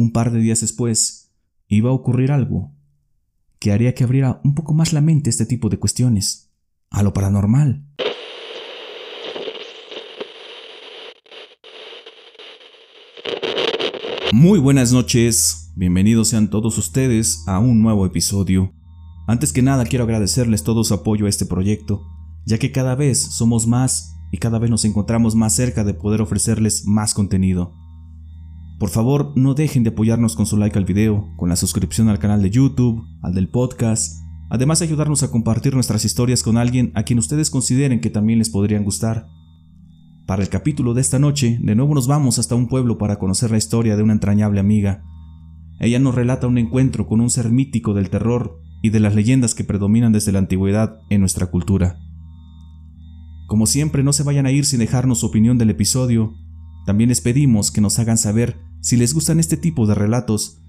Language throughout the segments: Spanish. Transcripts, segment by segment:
un par de días después, iba a ocurrir algo que haría que abriera un poco más la mente a este tipo de cuestiones, a lo paranormal. Muy buenas noches, bienvenidos sean todos ustedes a un nuevo episodio. Antes que nada quiero agradecerles todo su apoyo a este proyecto, ya que cada vez somos más y cada vez nos encontramos más cerca de poder ofrecerles más contenido. Por favor, no dejen de apoyarnos con su like al video, con la suscripción al canal de YouTube, al del podcast, además de ayudarnos a compartir nuestras historias con alguien a quien ustedes consideren que también les podrían gustar. Para el capítulo de esta noche, de nuevo nos vamos hasta un pueblo para conocer la historia de una entrañable amiga. Ella nos relata un encuentro con un ser mítico del terror y de las leyendas que predominan desde la antigüedad en nuestra cultura. Como siempre, no se vayan a ir sin dejarnos su opinión del episodio. También les pedimos que nos hagan saber si les gustan este tipo de relatos,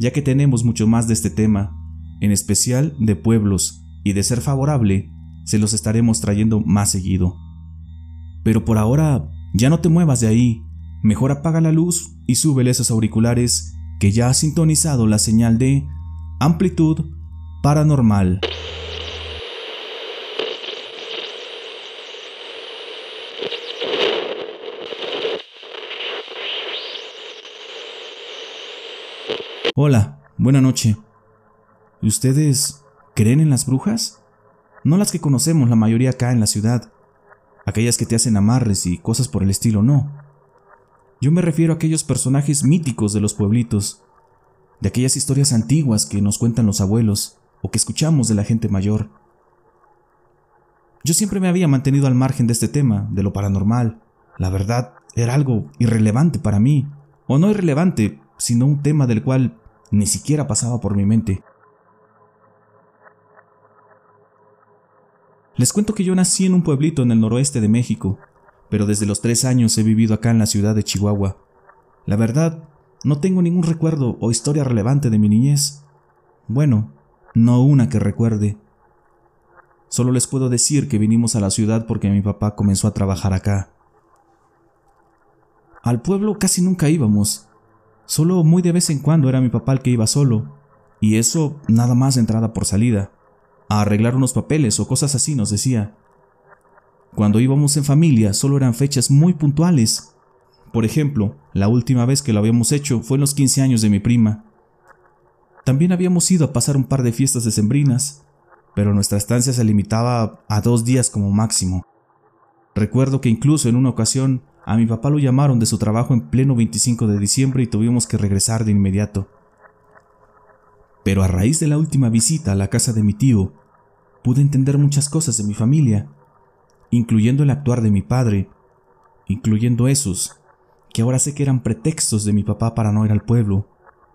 ya que tenemos mucho más de este tema, en especial de pueblos, y de ser favorable, se los estaremos trayendo más seguido. Pero por ahora, ya no te muevas de ahí, mejor apaga la luz y súbele esos auriculares que ya ha sintonizado la señal de amplitud paranormal. Hola, buena noche. ¿Y ustedes creen en las brujas? No las que conocemos la mayoría acá en la ciudad, aquellas que te hacen amarres y cosas por el estilo, no. Yo me refiero a aquellos personajes míticos de los pueblitos, de aquellas historias antiguas que nos cuentan los abuelos o que escuchamos de la gente mayor. Yo siempre me había mantenido al margen de este tema, de lo paranormal. La verdad, era algo irrelevante para mí, o no irrelevante, sino un tema del cual ni siquiera pasaba por mi mente. Les cuento que yo nací en un pueblito en el noroeste de México, pero desde los tres años he vivido acá en la ciudad de Chihuahua. La verdad, no tengo ningún recuerdo o historia relevante de mi niñez. Bueno, no una que recuerde. Solo les puedo decir que vinimos a la ciudad porque mi papá comenzó a trabajar acá. Al pueblo casi nunca íbamos, Solo muy de vez en cuando era mi papá el que iba solo, y eso nada más de entrada por salida, a arreglar unos papeles o cosas así nos decía. Cuando íbamos en familia solo eran fechas muy puntuales. Por ejemplo, la última vez que lo habíamos hecho fue en los 15 años de mi prima. También habíamos ido a pasar un par de fiestas decembrinas, pero nuestra estancia se limitaba a dos días como máximo. Recuerdo que incluso en una ocasión a mi papá lo llamaron de su trabajo en pleno 25 de diciembre y tuvimos que regresar de inmediato. Pero a raíz de la última visita a la casa de mi tío, pude entender muchas cosas de mi familia, incluyendo el actuar de mi padre, incluyendo esos, que ahora sé que eran pretextos de mi papá para no ir al pueblo,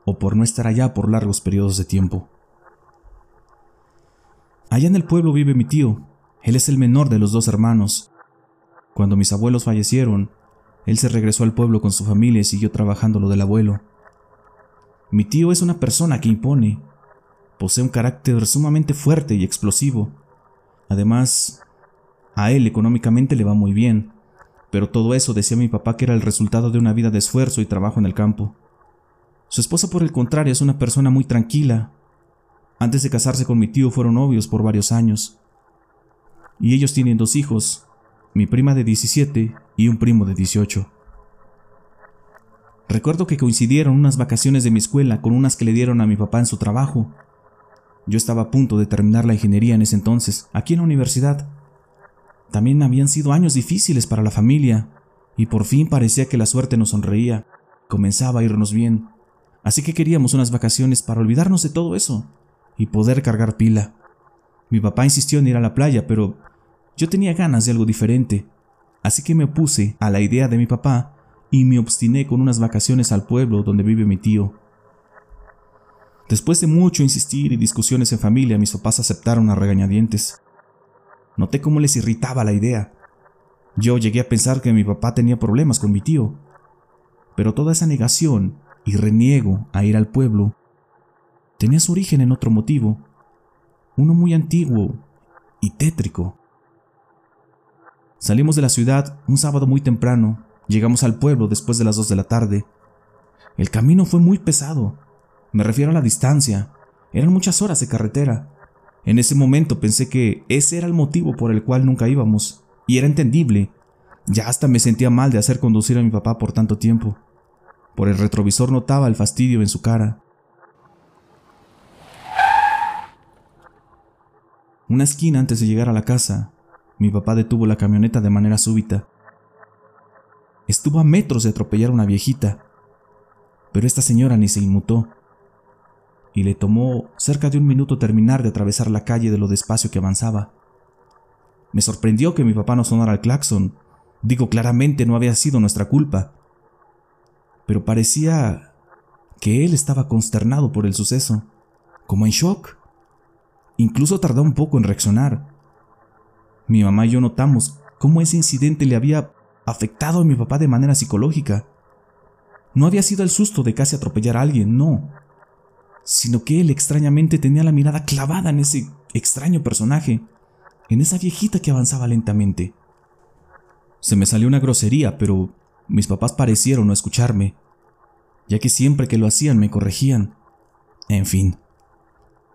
o por no estar allá por largos periodos de tiempo. Allá en el pueblo vive mi tío, él es el menor de los dos hermanos. Cuando mis abuelos fallecieron, él se regresó al pueblo con su familia y siguió trabajando lo del abuelo. Mi tío es una persona que impone. Posee un carácter sumamente fuerte y explosivo. Además, a él económicamente le va muy bien, pero todo eso decía mi papá que era el resultado de una vida de esfuerzo y trabajo en el campo. Su esposa, por el contrario, es una persona muy tranquila. Antes de casarse con mi tío fueron novios por varios años. Y ellos tienen dos hijos, mi prima de 17 y un primo de 18. Recuerdo que coincidieron unas vacaciones de mi escuela con unas que le dieron a mi papá en su trabajo. Yo estaba a punto de terminar la ingeniería en ese entonces, aquí en la universidad. También habían sido años difíciles para la familia, y por fin parecía que la suerte nos sonreía, comenzaba a irnos bien, así que queríamos unas vacaciones para olvidarnos de todo eso y poder cargar pila. Mi papá insistió en ir a la playa, pero yo tenía ganas de algo diferente, así que me opuse a la idea de mi papá y me obstiné con unas vacaciones al pueblo donde vive mi tío. Después de mucho insistir y discusiones en familia, mis papás aceptaron a regañadientes. Noté cómo les irritaba la idea. Yo llegué a pensar que mi papá tenía problemas con mi tío. Pero toda esa negación y reniego a ir al pueblo tenía su origen en otro motivo, uno muy antiguo y tétrico. Salimos de la ciudad un sábado muy temprano, llegamos al pueblo después de las dos de la tarde. El camino fue muy pesado. Me refiero a la distancia. Eran muchas horas de carretera. En ese momento pensé que ese era el motivo por el cual nunca íbamos, y era entendible. Ya hasta me sentía mal de hacer conducir a mi papá por tanto tiempo. Por el retrovisor notaba el fastidio en su cara. Una esquina antes de llegar a la casa, mi papá detuvo la camioneta de manera súbita. Estuvo a metros de atropellar a una viejita, pero esta señora ni se inmutó y le tomó cerca de un minuto terminar de atravesar la calle de lo despacio que avanzaba. Me sorprendió que mi papá no sonara el claxon. Digo, claramente no había sido nuestra culpa. Pero parecía que él estaba consternado por el suceso, como en shock. Incluso tardó un poco en reaccionar. Mi mamá y yo notamos cómo ese incidente le había afectado a mi papá de manera psicológica. No había sido el susto de casi atropellar a alguien, no sino que él extrañamente tenía la mirada clavada en ese extraño personaje, en esa viejita que avanzaba lentamente. Se me salió una grosería, pero mis papás parecieron no escucharme, ya que siempre que lo hacían me corregían. En fin,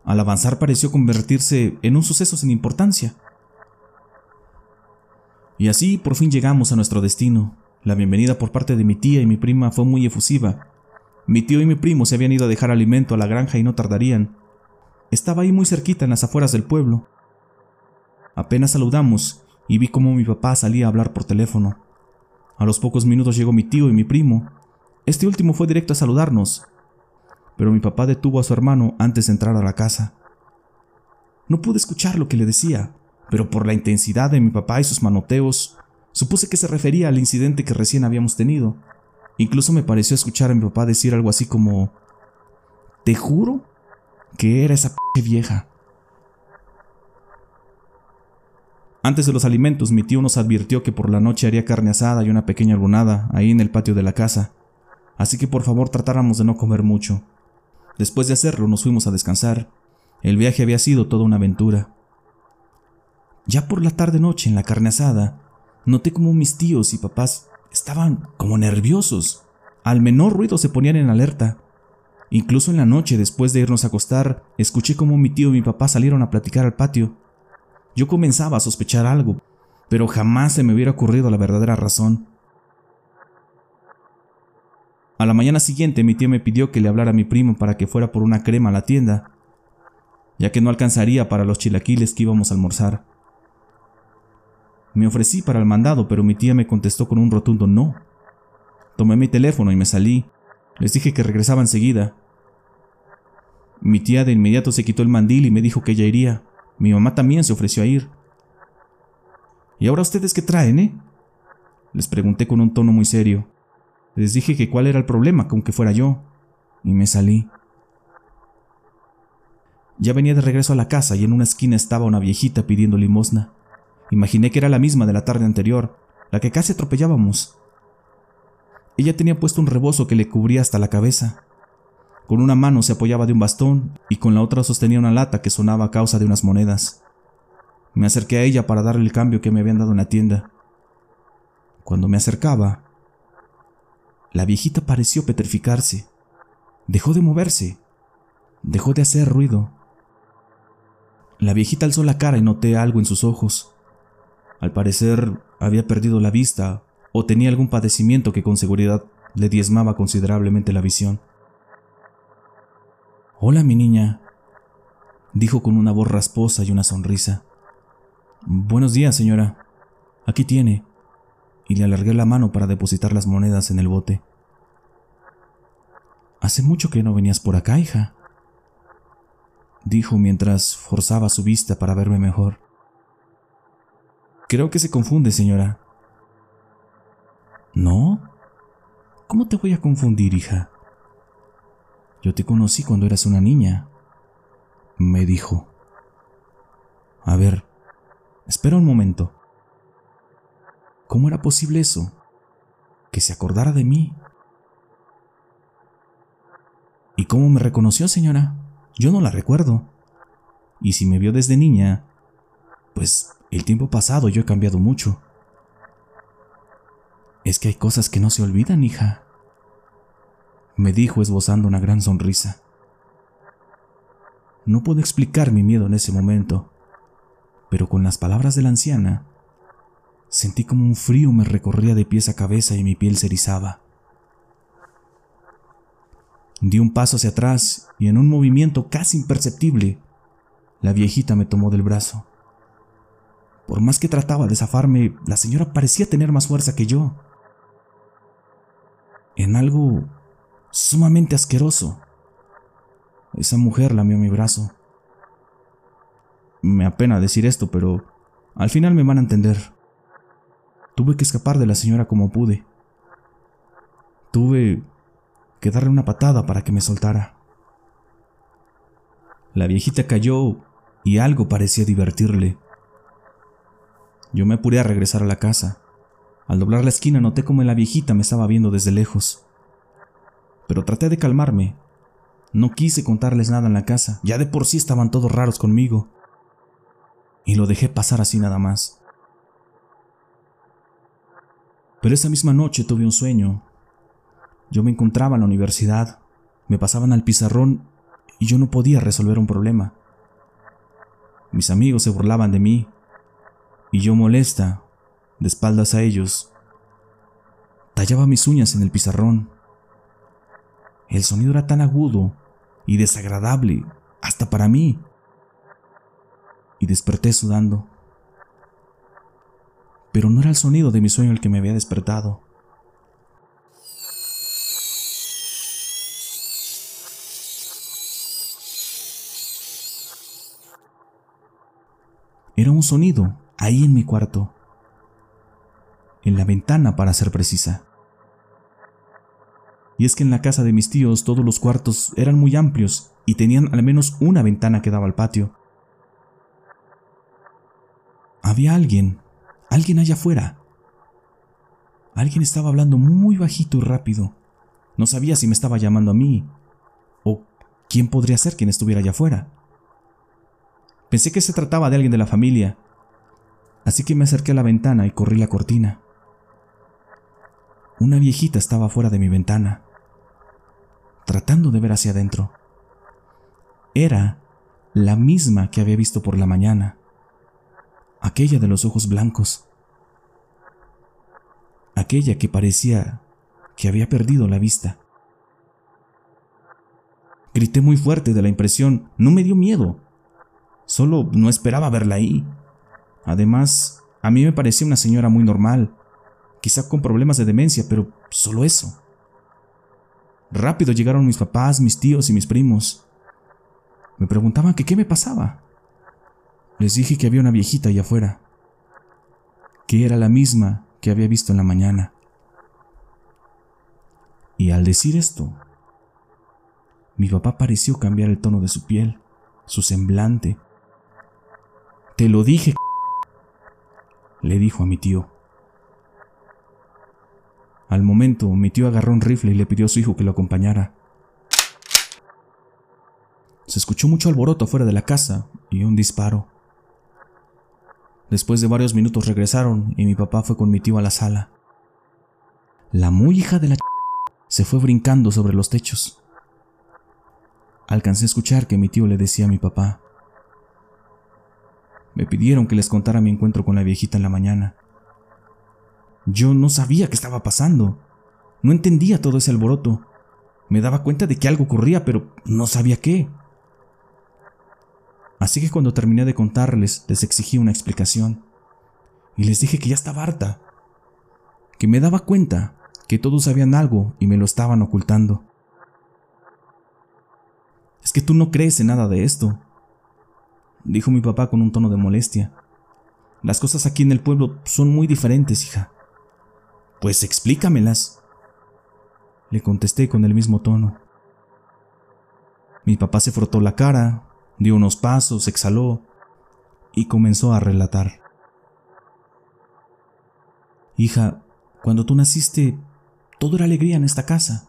al avanzar pareció convertirse en un suceso sin importancia. Y así por fin llegamos a nuestro destino. La bienvenida por parte de mi tía y mi prima fue muy efusiva, mi tío y mi primo se habían ido a dejar alimento a la granja y no tardarían. Estaba ahí muy cerquita en las afueras del pueblo. Apenas saludamos y vi cómo mi papá salía a hablar por teléfono. A los pocos minutos llegó mi tío y mi primo. Este último fue directo a saludarnos, pero mi papá detuvo a su hermano antes de entrar a la casa. No pude escuchar lo que le decía, pero por la intensidad de mi papá y sus manoteos, supuse que se refería al incidente que recién habíamos tenido. Incluso me pareció escuchar a mi papá decir algo así como, te juro que era esa p vieja. Antes de los alimentos, mi tío nos advirtió que por la noche haría carne asada y una pequeña albunada ahí en el patio de la casa, así que por favor tratáramos de no comer mucho. Después de hacerlo, nos fuimos a descansar. El viaje había sido toda una aventura. Ya por la tarde-noche en la carne asada, noté como mis tíos y papás Estaban como nerviosos. Al menor ruido se ponían en alerta. Incluso en la noche, después de irnos a acostar, escuché cómo mi tío y mi papá salieron a platicar al patio. Yo comenzaba a sospechar algo, pero jamás se me hubiera ocurrido la verdadera razón. A la mañana siguiente mi tío me pidió que le hablara a mi primo para que fuera por una crema a la tienda, ya que no alcanzaría para los chilaquiles que íbamos a almorzar. Me ofrecí para el mandado, pero mi tía me contestó con un rotundo no. Tomé mi teléfono y me salí. Les dije que regresaba enseguida. Mi tía de inmediato se quitó el mandil y me dijo que ella iría. Mi mamá también se ofreció a ir. ¿Y ahora ustedes qué traen, eh? Les pregunté con un tono muy serio. Les dije que cuál era el problema con que fuera yo. Y me salí. Ya venía de regreso a la casa y en una esquina estaba una viejita pidiendo limosna. Imaginé que era la misma de la tarde anterior, la que casi atropellábamos. Ella tenía puesto un rebozo que le cubría hasta la cabeza. Con una mano se apoyaba de un bastón y con la otra sostenía una lata que sonaba a causa de unas monedas. Me acerqué a ella para darle el cambio que me habían dado en la tienda. Cuando me acercaba, la viejita pareció petrificarse. Dejó de moverse. Dejó de hacer ruido. La viejita alzó la cara y noté algo en sus ojos. Al parecer había perdido la vista o tenía algún padecimiento que con seguridad le diezmaba considerablemente la visión. Hola, mi niña, dijo con una voz rasposa y una sonrisa. Buenos días, señora. Aquí tiene. Y le alargué la mano para depositar las monedas en el bote. Hace mucho que no venías por acá, hija, dijo mientras forzaba su vista para verme mejor. Creo que se confunde, señora. ¿No? ¿Cómo te voy a confundir, hija? Yo te conocí cuando eras una niña, me dijo. A ver, espera un momento. ¿Cómo era posible eso? Que se acordara de mí. ¿Y cómo me reconoció, señora? Yo no la recuerdo. Y si me vio desde niña, pues el tiempo pasado yo he cambiado mucho. Es que hay cosas que no se olvidan, hija. me dijo esbozando una gran sonrisa. No puedo explicar mi miedo en ese momento, pero con las palabras de la anciana, sentí como un frío me recorría de pies a cabeza y mi piel se erizaba. Di un paso hacia atrás y en un movimiento casi imperceptible, la viejita me tomó del brazo. Por más que trataba de zafarme, la señora parecía tener más fuerza que yo. En algo sumamente asqueroso. Esa mujer lamió mi brazo. Me apena decir esto, pero al final me van a entender. Tuve que escapar de la señora como pude. Tuve que darle una patada para que me soltara. La viejita cayó y algo parecía divertirle. Yo me apuré a regresar a la casa. Al doblar la esquina noté como la viejita me estaba viendo desde lejos. Pero traté de calmarme. No quise contarles nada en la casa, ya de por sí estaban todos raros conmigo. Y lo dejé pasar así nada más. Pero esa misma noche tuve un sueño. Yo me encontraba en la universidad, me pasaban al pizarrón y yo no podía resolver un problema. Mis amigos se burlaban de mí, y yo molesta, de espaldas a ellos, tallaba mis uñas en el pizarrón. El sonido era tan agudo y desagradable, hasta para mí. Y desperté sudando. Pero no era el sonido de mi sueño el que me había despertado. Era un sonido ahí en mi cuarto, en la ventana para ser precisa. Y es que en la casa de mis tíos todos los cuartos eran muy amplios y tenían al menos una ventana que daba al patio. Había alguien, alguien allá afuera. Alguien estaba hablando muy bajito y rápido. No sabía si me estaba llamando a mí o quién podría ser quien estuviera allá afuera. Pensé que se trataba de alguien de la familia, así que me acerqué a la ventana y corrí la cortina. Una viejita estaba fuera de mi ventana, tratando de ver hacia adentro. Era la misma que había visto por la mañana, aquella de los ojos blancos, aquella que parecía que había perdido la vista. Grité muy fuerte de la impresión, no me dio miedo, solo no esperaba verla ahí. Además, a mí me parecía una señora muy normal, quizá con problemas de demencia, pero solo eso. Rápido llegaron mis papás, mis tíos y mis primos. Me preguntaban qué me pasaba. Les dije que había una viejita allá afuera, que era la misma que había visto en la mañana. Y al decir esto, mi papá pareció cambiar el tono de su piel, su semblante. Te lo dije, le dijo a mi tío. Al momento, mi tío agarró un rifle y le pidió a su hijo que lo acompañara. Se escuchó mucho alboroto afuera de la casa y un disparo. Después de varios minutos regresaron y mi papá fue con mi tío a la sala. La muy hija de la se fue brincando sobre los techos. Alcancé a escuchar que mi tío le decía a mi papá, me pidieron que les contara mi encuentro con la viejita en la mañana. Yo no sabía qué estaba pasando. No entendía todo ese alboroto. Me daba cuenta de que algo ocurría, pero no sabía qué. Así que cuando terminé de contarles, les exigí una explicación. Y les dije que ya estaba harta. Que me daba cuenta que todos sabían algo y me lo estaban ocultando. Es que tú no crees en nada de esto, dijo mi papá con un tono de molestia. Las cosas aquí en el pueblo son muy diferentes, hija. Pues explícamelas. Le contesté con el mismo tono. Mi papá se frotó la cara, dio unos pasos, exhaló y comenzó a relatar. Hija, cuando tú naciste, todo era alegría en esta casa.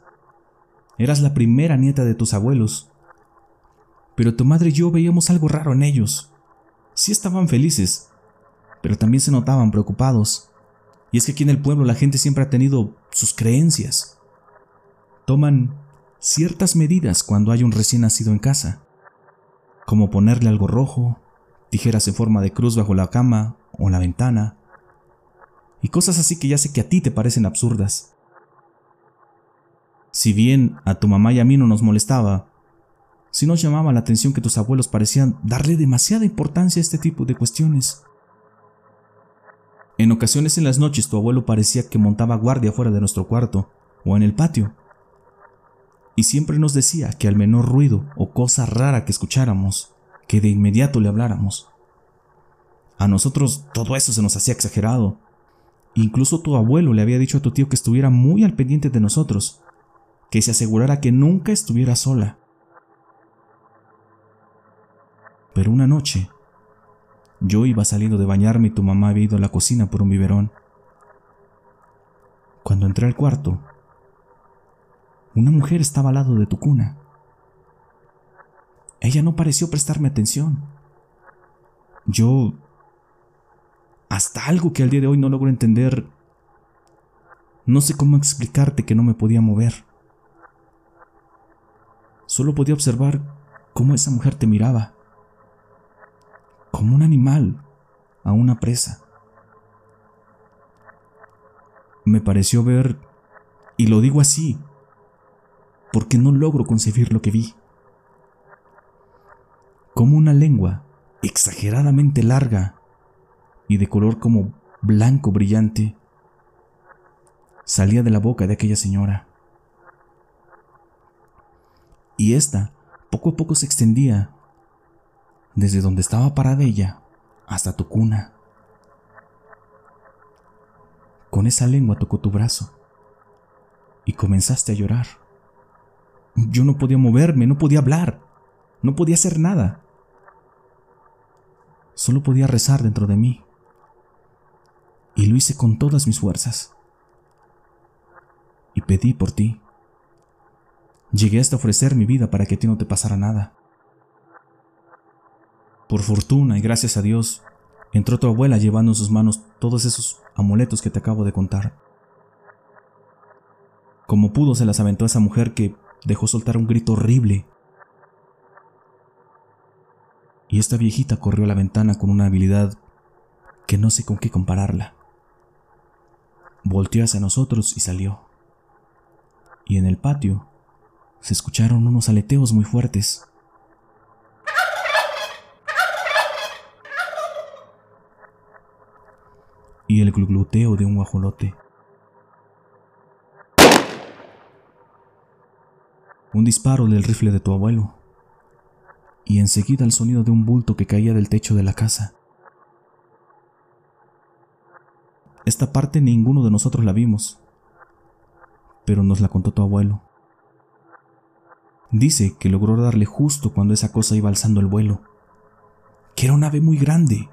Eras la primera nieta de tus abuelos pero tu madre y yo veíamos algo raro en ellos. Sí estaban felices, pero también se notaban preocupados. Y es que aquí en el pueblo la gente siempre ha tenido sus creencias. Toman ciertas medidas cuando hay un recién nacido en casa, como ponerle algo rojo, tijeras en forma de cruz bajo la cama o la ventana, y cosas así que ya sé que a ti te parecen absurdas. Si bien a tu mamá y a mí no nos molestaba, si nos llamaba la atención que tus abuelos parecían darle demasiada importancia a este tipo de cuestiones. En ocasiones en las noches tu abuelo parecía que montaba guardia fuera de nuestro cuarto o en el patio. Y siempre nos decía que al menor ruido o cosa rara que escucháramos, que de inmediato le habláramos. A nosotros todo eso se nos hacía exagerado. Incluso tu abuelo le había dicho a tu tío que estuviera muy al pendiente de nosotros, que se asegurara que nunca estuviera sola. Pero una noche, yo iba saliendo de bañarme y tu mamá había ido a la cocina por un biberón. Cuando entré al cuarto, una mujer estaba al lado de tu cuna. Ella no pareció prestarme atención. Yo, hasta algo que al día de hoy no logro entender, no sé cómo explicarte que no me podía mover. Solo podía observar cómo esa mujer te miraba como un animal a una presa. Me pareció ver, y lo digo así, porque no logro concebir lo que vi, como una lengua exageradamente larga y de color como blanco brillante salía de la boca de aquella señora. Y esta poco a poco se extendía desde donde estaba parada ella hasta tu cuna. Con esa lengua tocó tu brazo y comenzaste a llorar. Yo no podía moverme, no podía hablar, no podía hacer nada. Solo podía rezar dentro de mí. Y lo hice con todas mis fuerzas. Y pedí por ti. Llegué hasta ofrecer mi vida para que a ti no te pasara nada. Por fortuna y gracias a Dios, entró tu abuela llevando en sus manos todos esos amuletos que te acabo de contar. Como pudo se las aventó a esa mujer que dejó soltar un grito horrible. Y esta viejita corrió a la ventana con una habilidad que no sé con qué compararla. Volteó hacia nosotros y salió. Y en el patio se escucharon unos aleteos muy fuertes. Y el gluteo de un guajolote. Un disparo del rifle de tu abuelo y enseguida el sonido de un bulto que caía del techo de la casa. Esta parte ninguno de nosotros la vimos, pero nos la contó tu abuelo. Dice que logró darle justo cuando esa cosa iba alzando el vuelo, que era un ave muy grande,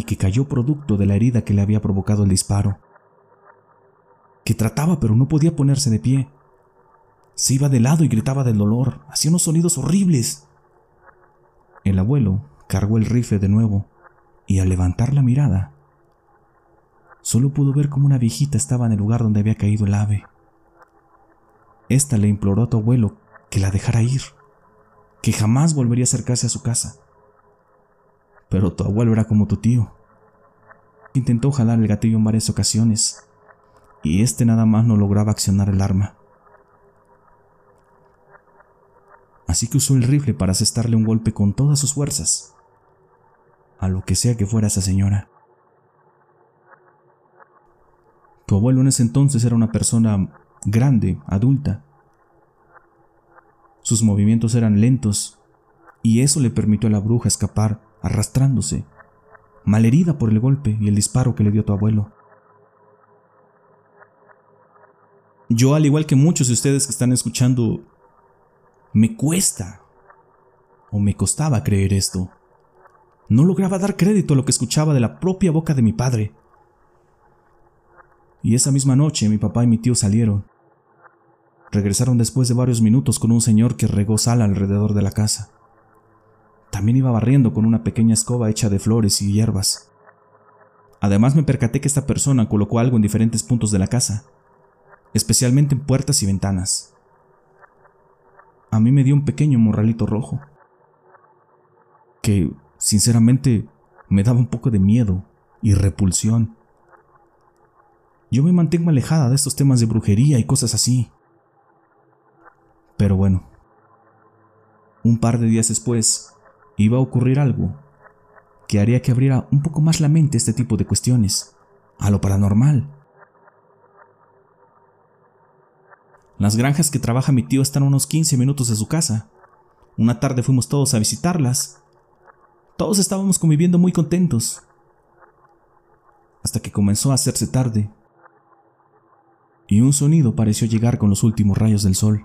y que cayó producto de la herida que le había provocado el disparo. Que trataba pero no podía ponerse de pie. Se iba de lado y gritaba del dolor, hacía unos sonidos horribles. El abuelo cargó el rifle de nuevo y al levantar la mirada, solo pudo ver cómo una viejita estaba en el lugar donde había caído el ave. Esta le imploró a tu abuelo que la dejara ir, que jamás volvería a acercarse a su casa pero tu abuelo era como tu tío. Intentó jalar el gatillo en varias ocasiones, y este nada más no lograba accionar el arma. Así que usó el rifle para asestarle un golpe con todas sus fuerzas, a lo que sea que fuera esa señora. Tu abuelo en ese entonces era una persona grande, adulta. Sus movimientos eran lentos, y eso le permitió a la bruja escapar arrastrándose, malherida por el golpe y el disparo que le dio tu abuelo. Yo, al igual que muchos de ustedes que están escuchando, me cuesta o me costaba creer esto. No lograba dar crédito a lo que escuchaba de la propia boca de mi padre. Y esa misma noche mi papá y mi tío salieron. Regresaron después de varios minutos con un señor que regó sal alrededor de la casa. También iba barriendo con una pequeña escoba hecha de flores y hierbas. Además me percaté que esta persona colocó algo en diferentes puntos de la casa, especialmente en puertas y ventanas. a mí me dio un pequeño morralito rojo, que sinceramente me daba un poco de miedo y repulsión. Yo me mantengo alejada de estos temas de brujería y cosas así. Pero bueno, un par de días después iba a ocurrir algo que haría que abriera un poco más la mente este tipo de cuestiones, a lo paranormal. Las granjas que trabaja mi tío están a unos 15 minutos de su casa. Una tarde fuimos todos a visitarlas. Todos estábamos conviviendo muy contentos. Hasta que comenzó a hacerse tarde. Y un sonido pareció llegar con los últimos rayos del sol.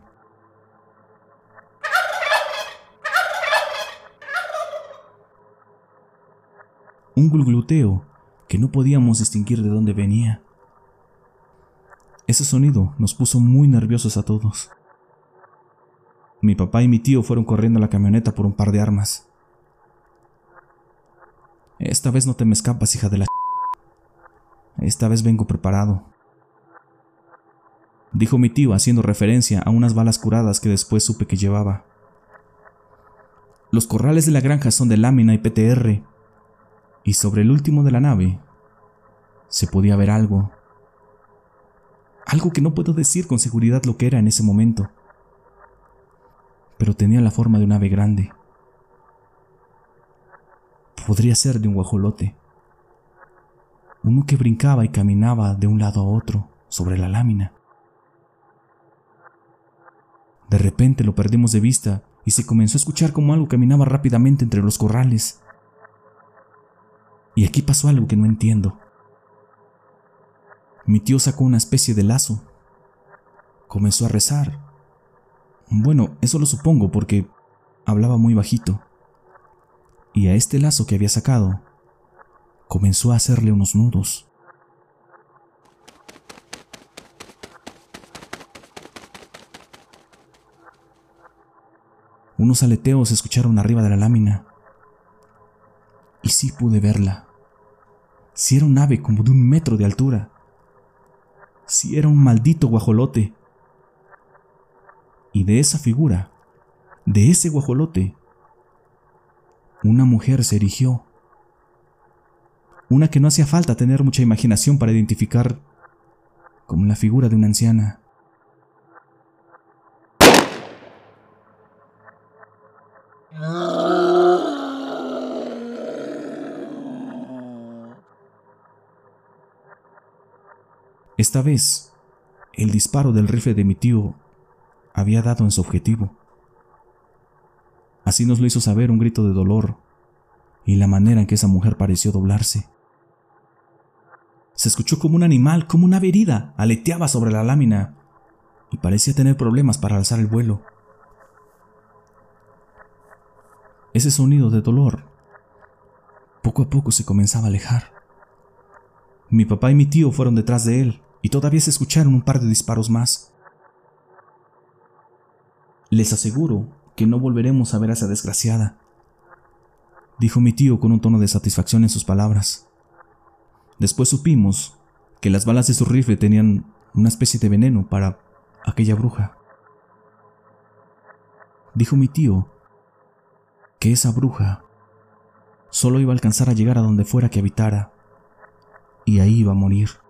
Un gulgluteo que no podíamos distinguir de dónde venía. Ese sonido nos puso muy nerviosos a todos. Mi papá y mi tío fueron corriendo a la camioneta por un par de armas. Esta vez no te me escapas, hija de la... Esta vez vengo preparado. Dijo mi tío haciendo referencia a unas balas curadas que después supe que llevaba. Los corrales de la granja son de lámina y PTR, y sobre el último de la nave se podía ver algo algo que no puedo decir con seguridad lo que era en ese momento, pero tenía la forma de un ave grande. Podría ser de un guajolote, uno que brincaba y caminaba de un lado a otro sobre la lámina. De repente lo perdimos de vista y se comenzó a escuchar como algo caminaba rápidamente entre los corrales. Y aquí pasó algo que no entiendo. Mi tío sacó una especie de lazo. Comenzó a rezar. Bueno, eso lo supongo porque hablaba muy bajito. Y a este lazo que había sacado, comenzó a hacerle unos nudos. Unos aleteos se escucharon arriba de la lámina. Y sí pude verla. Si era un ave como de un metro de altura si era un maldito guajolote. Y de esa figura, de ese guajolote, una mujer se erigió. Una que no hacía falta tener mucha imaginación para identificar como la figura de una anciana. Esta vez, el disparo del rifle de mi tío había dado en su objetivo. Así nos lo hizo saber un grito de dolor y la manera en que esa mujer pareció doblarse. Se escuchó como un animal, como una herida, aleteaba sobre la lámina y parecía tener problemas para alzar el vuelo. Ese sonido de dolor poco a poco se comenzaba a alejar. Mi papá y mi tío fueron detrás de él y todavía se escucharon un par de disparos más. Les aseguro que no volveremos a ver a esa desgraciada, dijo mi tío con un tono de satisfacción en sus palabras. Después supimos que las balas de su rifle tenían una especie de veneno para aquella bruja. Dijo mi tío que esa bruja solo iba a alcanzar a llegar a donde fuera que habitara, y ahí iba a morir.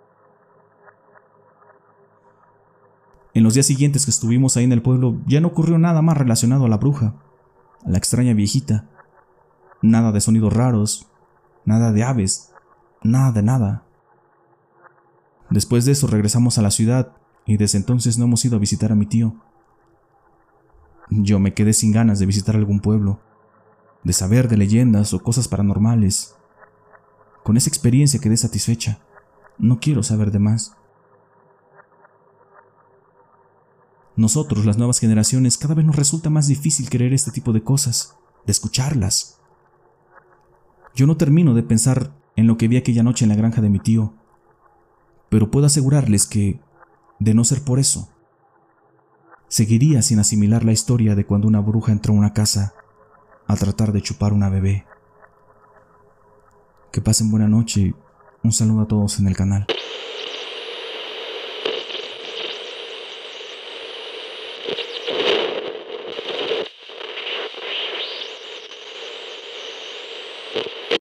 En los días siguientes que estuvimos ahí en el pueblo ya no ocurrió nada más relacionado a la bruja, a la extraña viejita. Nada de sonidos raros, nada de aves, nada de nada. Después de eso regresamos a la ciudad y desde entonces no hemos ido a visitar a mi tío. Yo me quedé sin ganas de visitar algún pueblo, de saber de leyendas o cosas paranormales. Con esa experiencia quedé satisfecha. No quiero saber de más. Nosotros, las nuevas generaciones, cada vez nos resulta más difícil creer este tipo de cosas, de escucharlas. Yo no termino de pensar en lo que vi aquella noche en la granja de mi tío, pero puedo asegurarles que, de no ser por eso, seguiría sin asimilar la historia de cuando una bruja entró a una casa a tratar de chupar una bebé. Que pasen buena noche. Un saludo a todos en el canal.